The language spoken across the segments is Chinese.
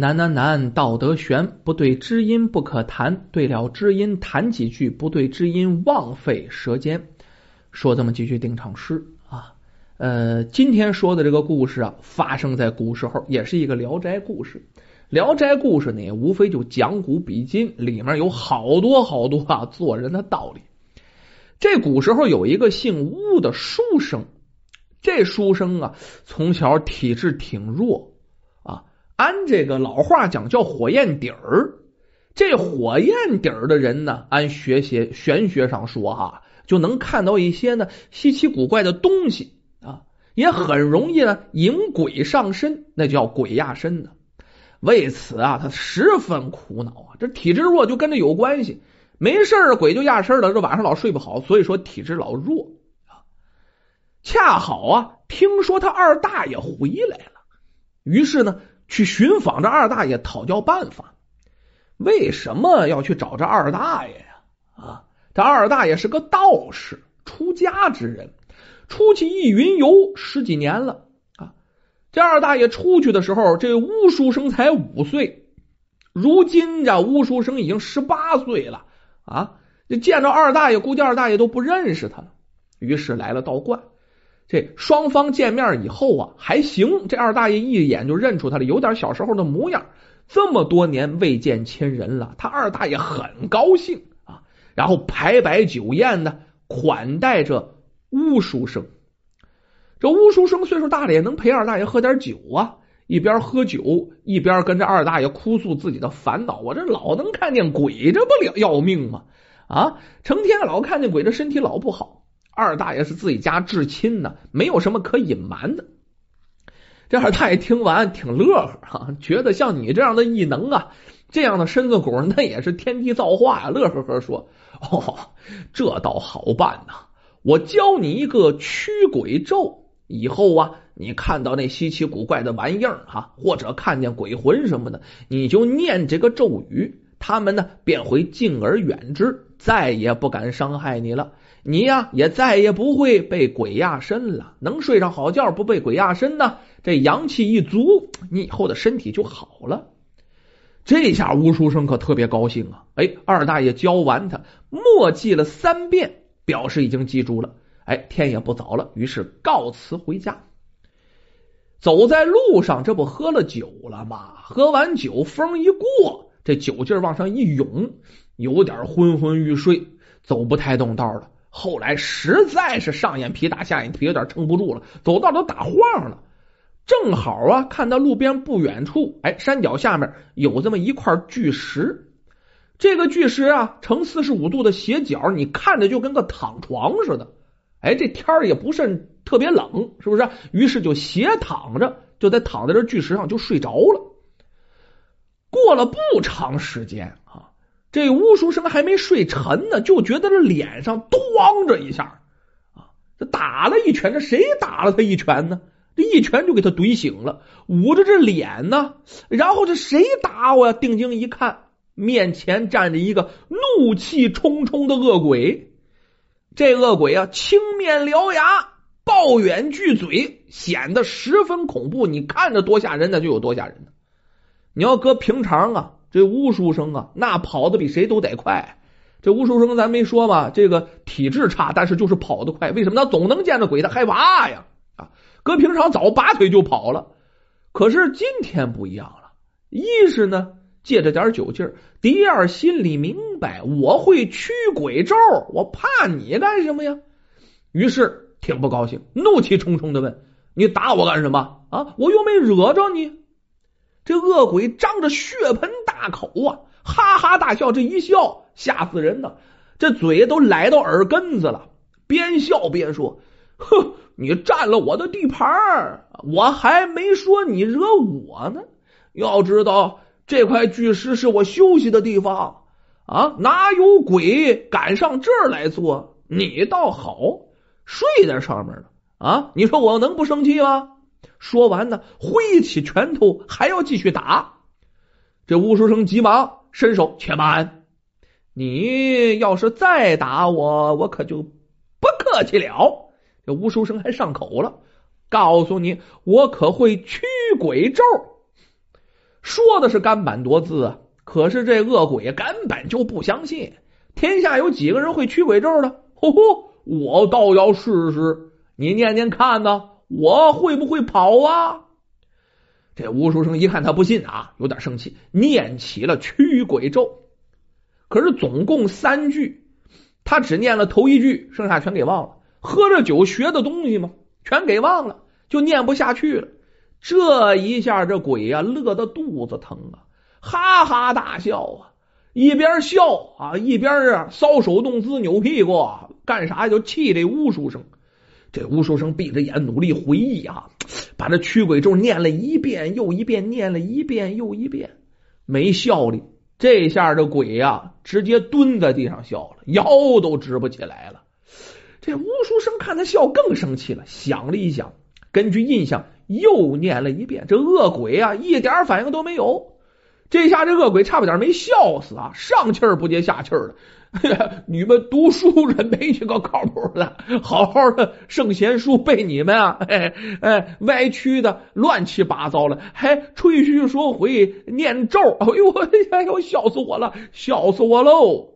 难难难，道德悬，不对知音不可谈，对了知音谈几句，不对知音枉费舌尖。说这么几句定场诗啊。呃，今天说的这个故事啊，发生在古时候，也是一个聊斋故事。聊斋故事呢，无非就讲古比今，里面有好多好多啊做人的道理。这古时候有一个姓巫的书生，这书生啊，从小体质挺弱。按这个老话讲，叫火焰底儿。这火焰底儿的人呢，按学学玄学上说哈，就能看到一些呢稀奇古怪的东西啊，也很容易呢引鬼上身，那叫鬼压身呢。为此啊，他十分苦恼啊。这体质弱就跟这有关系，没事儿鬼就压身了，这晚上老睡不好，所以说体质老弱啊。恰好啊，听说他二大爷回来了，于是呢。去寻访这二大爷讨教办法，为什么要去找这二大爷呀？啊，这二大爷是个道士，出家之人，出去一云游十几年了啊。这二大爷出去的时候，这巫书生才五岁，如今这巫书生已经十八岁了啊。这见着二大爷，估计二大爷都不认识他了，于是来了道观。这双方见面以后啊，还行。这二大爷一眼就认出他了，有点小时候的模样。这么多年未见亲人了，他二大爷很高兴啊。然后排摆酒宴呢，款待着巫书生。这巫书生岁数大了，也能陪二大爷喝点酒啊。一边喝酒，一边跟着二大爷哭诉自己的烦恼。我这老能看见鬼，这不了要命吗？啊，成天老看见鬼，这身体老不好。二大爷是自己家至亲呢，没有什么可隐瞒的。这二大爷听完挺乐呵哈，觉得像你这样的异能啊，这样的身子骨，那也是天地造化呀，乐呵呵说：“哦，这倒好办呐！我教你一个驱鬼咒，以后啊，你看到那稀奇古怪的玩意儿哈，或者看见鬼魂什么的，你就念这个咒语，他们呢便会敬而远之，再也不敢伤害你了。”你呀，也再也不会被鬼压身了，能睡上好觉，不被鬼压身呢。这阳气一足，你以后的身体就好了。这下吴书生可特别高兴啊！哎，二大爷教完他，默记了三遍，表示已经记住了。哎，天也不早了，于是告辞回家。走在路上，这不喝了酒了吗？喝完酒，风一过，这酒劲往上一涌，有点昏昏欲睡，走不太动道了。后来实在是上眼皮打下眼皮有点撑不住了，走道都打晃了。正好啊，看到路边不远处，哎，山脚下面有这么一块巨石。这个巨石啊，呈四十五度的斜角，你看着就跟个躺床似的。哎，这天儿也不甚特别冷，是不是？于是就斜躺着，就在躺在这巨石上就睡着了。过了不长时间。这巫书生还没睡沉呢，就觉得这脸上咣着一下啊，这打了一拳，这谁打了他一拳呢？这一拳就给他怼醒了，捂着这脸呢。然后这谁打我呀？定睛一看，面前站着一个怒气冲冲的恶鬼。这恶鬼啊，青面獠牙，抱怨巨嘴，显得十分恐怖。你看着多吓人，那就有多吓人。你要搁平常啊。这巫书生啊，那跑的比谁都得快。这巫书生咱没说嘛，这个体质差，但是就是跑得快。为什么？他总能见着鬼，他害怕呀！啊，搁平常早拔腿就跑了。可是今天不一样了，一是呢借着点酒劲儿，第二心里明白我会驱鬼咒，我怕你干什么呀？于是挺不高兴，怒气冲冲的问：“你打我干什么？啊，我又没惹着你。”这恶鬼张着血盆大口啊，哈哈大笑，这一笑吓死人呢，这嘴都来到耳根子了，边笑边说：“哼，你占了我的地盘我还没说你惹我呢。要知道这块巨石是我休息的地方啊，哪有鬼敢上这儿来坐？你倒好，睡在上面了啊！你说我能不生气吗？”说完呢，挥起拳头还要继续打。这吴书生急忙伸手：“且慢！你要是再打我，我可就不客气了。”这吴书生还上口了：“告诉你，我可会驱鬼咒。”说的是干板多字啊，可是这恶鬼根本就不相信。天下有几个人会驱鬼咒的？呼呼，我倒要试试，你念念看呢，我会不会跑啊？这吴书生一看他不信啊，有点生气，念起了驱鬼咒。可是总共三句，他只念了头一句，剩下全给忘了。喝着酒学的东西嘛，全给忘了，就念不下去了。这一下，这鬼呀乐得肚子疼啊，哈哈大笑啊，一边笑啊一边啊搔首弄姿、扭屁股，干啥就气这吴书生。这吴书生闭着眼努力回忆啊，把这驱鬼咒念了一遍又一遍，念了一遍又一遍，没效力。这下这鬼呀，直接蹲在地上笑了，腰都直不起来了。这吴书生看他笑，更生气了。想了一想，根据印象又念了一遍。这恶鬼啊，一点反应都没有。这下这恶鬼差不点没笑死啊！上气儿不接下气儿的。你们读书人没一个靠谱的，好好的圣贤书被你们啊，哎哎歪曲的乱七八糟了，还吹嘘说回念咒。哎呦，哎呦，笑死我了，笑死我喽！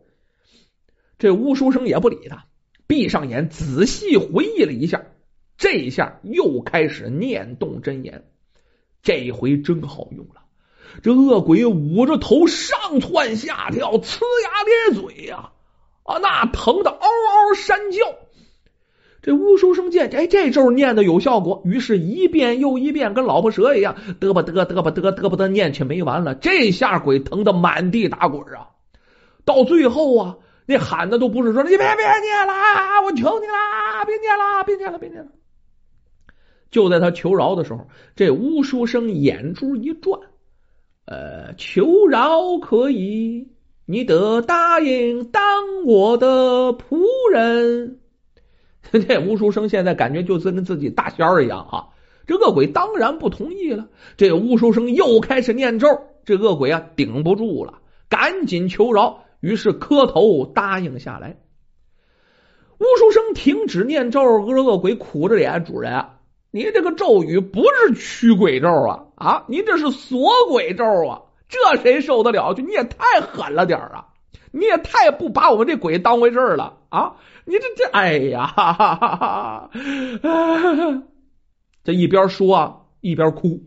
这乌书生也不理他。闭上眼，仔细回忆了一下，这一下又开始念动真言。这一回真好用了，这恶鬼捂着头上窜下跳，呲牙咧嘴呀，啊，那疼的嗷嗷山叫。这乌书生见，哎，这咒念的有效果，于是一遍又一遍，跟老婆蛇一样，嘚吧嘚嘚吧嘚嘚吧嘚念，起没完了。这下鬼疼的满地打滚啊！到最后啊。那喊的都不是说你别别念了，我求你啦，别念了，别念了，别念了。就在他求饶的时候，这乌书生眼珠一转，呃，求饶可以，你得答应当我的仆人。这吴书生现在感觉就跟自己大仙儿一样啊！这恶鬼当然不同意了。这吴书生又开始念咒，这恶鬼啊顶不住了，赶紧求饶。于是磕头答应下来。吴书生停止念咒，恶鬼苦着脸：“主人，你这个咒语不是驱鬼咒啊啊！您这是锁鬼咒啊！这谁受得了？就你也太狠了点啊！你也太不把我们这鬼当回事了啊！你这这……哎呀，哈哈哈哈这一边说啊一边哭。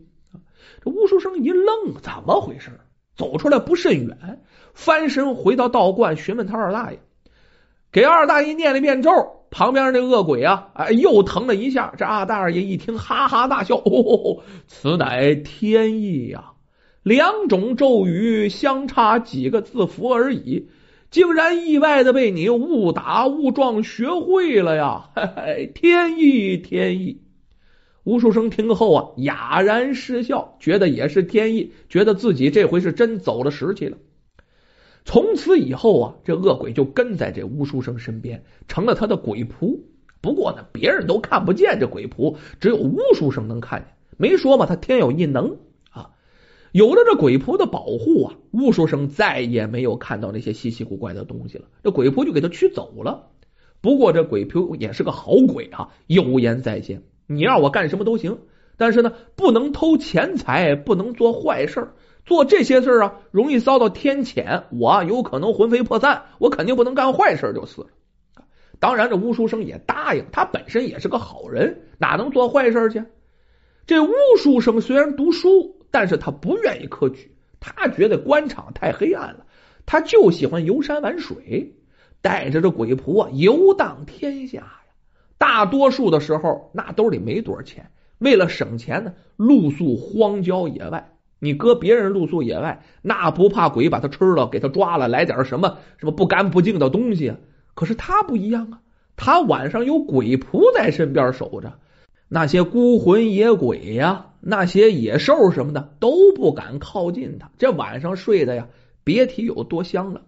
这巫书生一愣：怎么回事？走出来不甚远。翻身回到道观，询问他二大爷，给二大爷念了一遍咒。旁边那恶鬼啊，哎，又疼了一下。这二大爷一听，哈哈大笑：“哦，此乃天意呀！两种咒语相差几个字符而已，竟然意外的被你误打误撞学会了呀！嘿嘿，天意，天意！”吴树生听后啊，哑然失笑，觉得也是天意，觉得自己这回是真走了时气了。从此以后啊，这恶鬼就跟在这巫书生身边，成了他的鬼仆。不过呢，别人都看不见这鬼仆，只有巫书生能看见。没说嘛，他天有异能啊！有了这鬼仆的保护啊，巫书生再也没有看到那些稀奇古怪的东西了。这鬼仆就给他驱走了。不过这鬼仆也是个好鬼啊，有言在先，你让我干什么都行，但是呢，不能偷钱财，不能做坏事做这些事啊，容易遭到天谴，我有可能魂飞魄散，我肯定不能干坏事就是了。当然，这巫书生也答应，他本身也是个好人，哪能做坏事去？这巫书生虽然读书，但是他不愿意科举，他觉得官场太黑暗了，他就喜欢游山玩水，带着这鬼仆啊游荡天下呀。大多数的时候，那兜里没多少钱，为了省钱呢，露宿荒郊野外。你搁别人露宿野外，那不怕鬼把他吃了，给他抓了，来点什么什么不干不净的东西啊？可是他不一样啊，他晚上有鬼仆在身边守着，那些孤魂野鬼呀，那些野兽什么的都不敢靠近他。这晚上睡的呀，别提有多香了。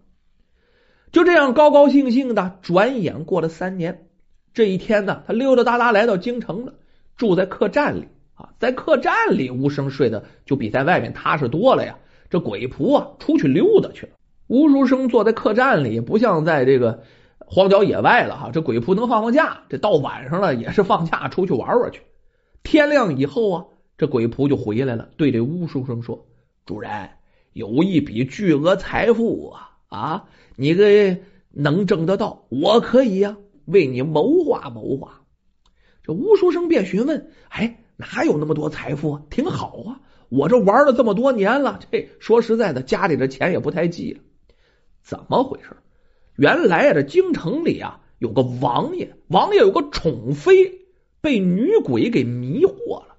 就这样高高兴兴的，转眼过了三年。这一天呢，他溜溜达达来到京城了，住在客栈里。在客栈里，吴生睡的就比在外面踏实多了呀。这鬼仆啊，出去溜达去了。吴书生坐在客栈里，不像在这个荒郊野外了哈。这鬼仆能放放假，这到晚上了也是放假，出去玩玩去。天亮以后啊，这鬼仆就回来了，对这吴书生说：“主人有一笔巨额财富啊啊，你给能挣得到，我可以呀，为你谋划谋划。这吴书生便询问：“哎，哪有那么多财富啊？挺好啊，我这玩了这么多年了，这说实在的，家里的钱也不太济了。怎么回事？原来啊，这京城里啊有个王爷，王爷有个宠妃，被女鬼给迷惑了，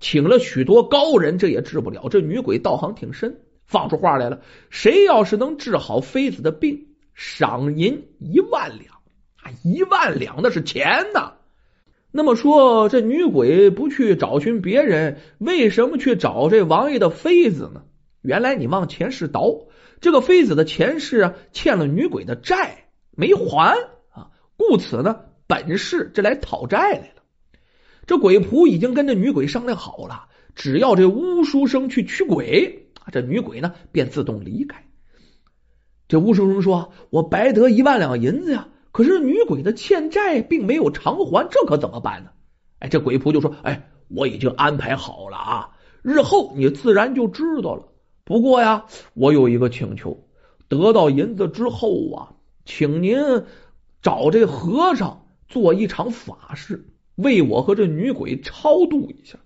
请了许多高人，这也治不了。这女鬼道行挺深，放出话来了：谁要是能治好妃子的病，赏银一万两啊！一万两那是钱呐！那么说，这女鬼不去找寻别人，为什么去找这王爷的妃子呢？原来你往前世倒，这个妃子的前世啊欠了女鬼的债没还啊，故此呢本世这来讨债来了。这鬼仆已经跟这女鬼商量好了，只要这巫书生去驱鬼，这女鬼呢便自动离开。这巫书生说：“我白得一万两银子呀。”可是女鬼的欠债并没有偿还，这可怎么办呢？哎，这鬼仆就说：“哎，我已经安排好了啊，日后你自然就知道了。不过呀，我有一个请求，得到银子之后啊，请您找这和尚做一场法事，为我和这女鬼超度一下。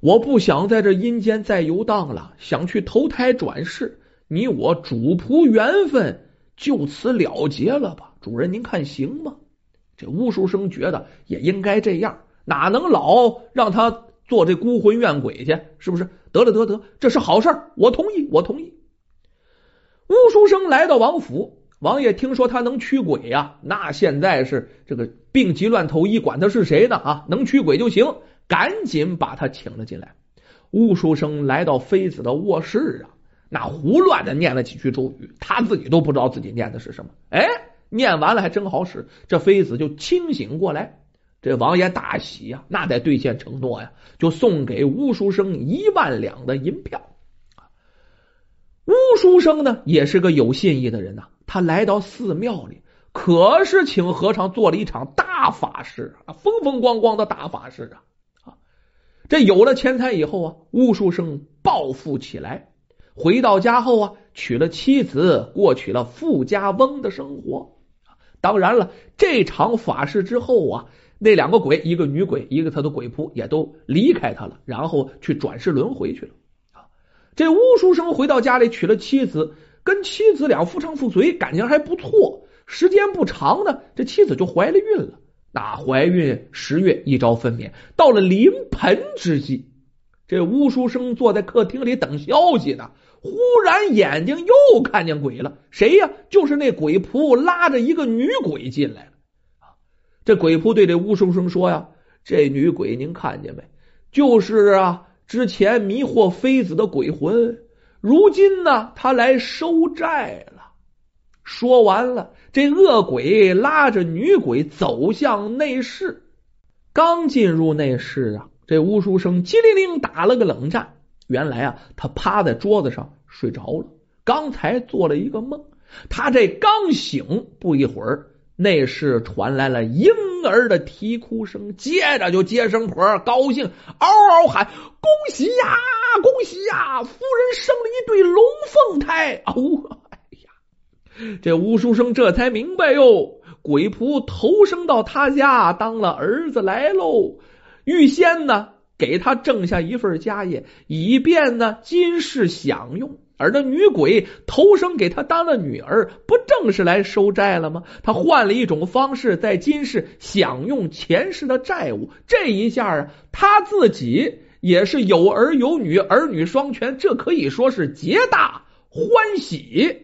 我不想在这阴间再游荡了，想去投胎转世。你我主仆缘分就此了结了吧。”主人，您看行吗？这巫书生觉得也应该这样，哪能老让他做这孤魂怨鬼去？是不是？得了，得得，这是好事，我同意，我同意。巫书生来到王府，王爷听说他能驱鬼呀，那现在是这个病急乱投医，管他是谁呢？啊，能驱鬼就行，赶紧把他请了进来。巫书生来到妃子的卧室啊，那胡乱的念了几句咒语，他自己都不知道自己念的是什么。哎。念完了还真好使，这妃子就清醒过来。这王爷大喜呀，那得兑现承诺呀，就送给吴书生一万两的银票。吴书生呢，也是个有信义的人呐。他来到寺庙里，可是请和尚做了一场大法事啊，风风光光的大法事啊！啊，这有了钱财以后啊，吴书生暴富起来。回到家后啊，娶了妻子，过起了富家翁的生活。当然了，这场法事之后啊，那两个鬼，一个女鬼，一个他的鬼仆，也都离开他了，然后去转世轮回去了。啊，这巫书生回到家里娶了妻子，跟妻子俩夫唱妇随，感情还不错。时间不长呢，这妻子就怀了孕了。那怀孕十月，一朝分娩，到了临盆之际，这乌书生坐在客厅里等消息呢。忽然眼睛又看见鬼了，谁呀？就是那鬼仆拉着一个女鬼进来了。这鬼仆对这乌书生说呀：“这女鬼您看见没？就是啊，之前迷惑妃子的鬼魂。如今呢，他来收债了。”说完了，这恶鬼拉着女鬼走向内室。刚进入内室啊，这吴书生机灵灵打了个冷战。原来啊，他趴在桌子上睡着了。刚才做了一个梦，他这刚醒，不一会儿，内室传来了婴儿的啼哭声，接着就接生婆高兴嗷嗷喊：“恭喜呀，恭喜呀！夫人生了一对龙凤胎！”哦，哎呀，这吴书生这才明白哟，鬼仆投生到他家当了儿子来喽。预先呢？给他挣下一份家业，以便呢今世享用。而那女鬼投生给他当了女儿，不正是来收债了吗？他换了一种方式，在今世享用前世的债务。这一下啊，他自己也是有儿有女，儿女双全，这可以说是皆大欢喜。